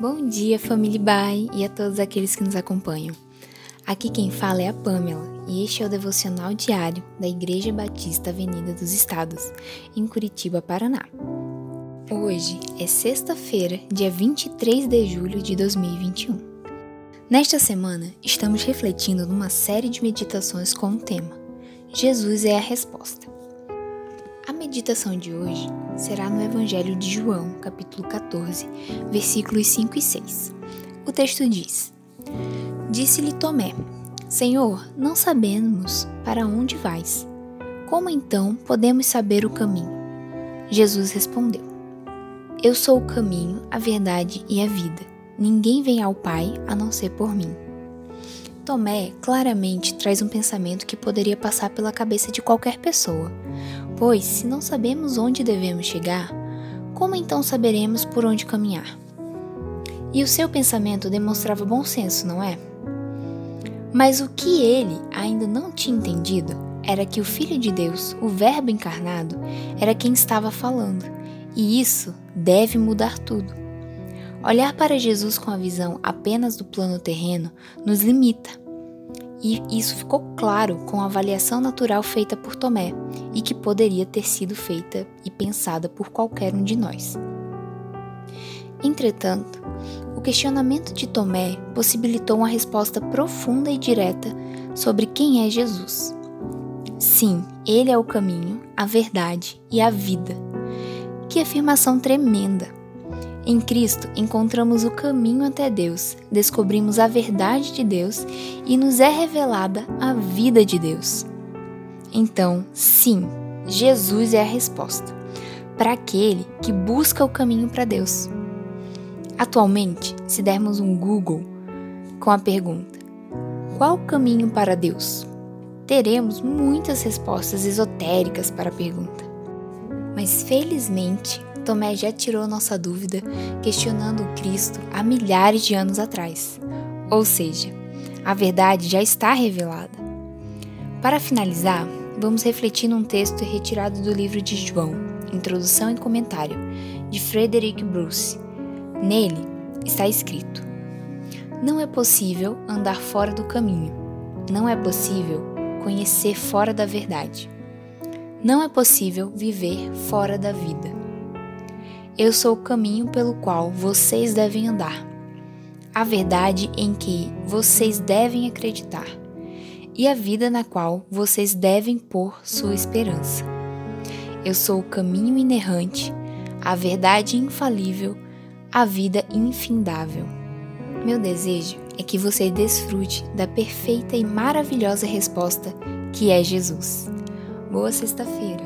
Bom dia, família Bai e a todos aqueles que nos acompanham. Aqui quem fala é a Pamela e este é o devocional diário da Igreja Batista Avenida dos Estados, em Curitiba, Paraná. Hoje é sexta-feira, dia 23 de julho de 2021. Nesta semana, estamos refletindo numa série de meditações com o tema Jesus é a resposta. Meditação de hoje será no Evangelho de João, capítulo 14, versículos 5 e 6. O texto diz: Disse-lhe Tomé: Senhor, não sabemos para onde vais. Como então podemos saber o caminho? Jesus respondeu: Eu sou o caminho, a verdade e a vida. Ninguém vem ao Pai a não ser por mim. Tomé claramente traz um pensamento que poderia passar pela cabeça de qualquer pessoa Pois, se não sabemos onde devemos chegar, como então saberemos por onde caminhar? E o seu pensamento demonstrava bom senso, não é? Mas o que ele ainda não tinha entendido era que o Filho de Deus, o Verbo encarnado, era quem estava falando, e isso deve mudar tudo. Olhar para Jesus com a visão apenas do plano terreno nos limita e isso ficou claro com a avaliação natural feita por Tomé e que poderia ter sido feita e pensada por qualquer um de nós. Entretanto, o questionamento de Tomé possibilitou uma resposta profunda e direta sobre quem é Jesus. Sim, ele é o caminho, a verdade e a vida. Que afirmação tremenda! Em Cristo encontramos o caminho até Deus, descobrimos a verdade de Deus e nos é revelada a vida de Deus. Então, sim, Jesus é a resposta para aquele que busca o caminho para Deus. Atualmente, se dermos um Google com a pergunta: Qual o caminho para Deus? Teremos muitas respostas esotéricas para a pergunta. Mas felizmente, Tomé já tirou nossa dúvida questionando o Cristo há milhares de anos atrás. Ou seja, a verdade já está revelada. Para finalizar, vamos refletir num texto retirado do livro de João, Introdução e Comentário, de Frederick Bruce. Nele está escrito: Não é possível andar fora do caminho. Não é possível conhecer fora da verdade. Não é possível viver fora da vida. Eu sou o caminho pelo qual vocês devem andar, a verdade em que vocês devem acreditar e a vida na qual vocês devem pôr sua esperança. Eu sou o caminho inerrante, a verdade infalível, a vida infindável. Meu desejo é que você desfrute da perfeita e maravilhosa resposta que é Jesus. Boa sexta-feira!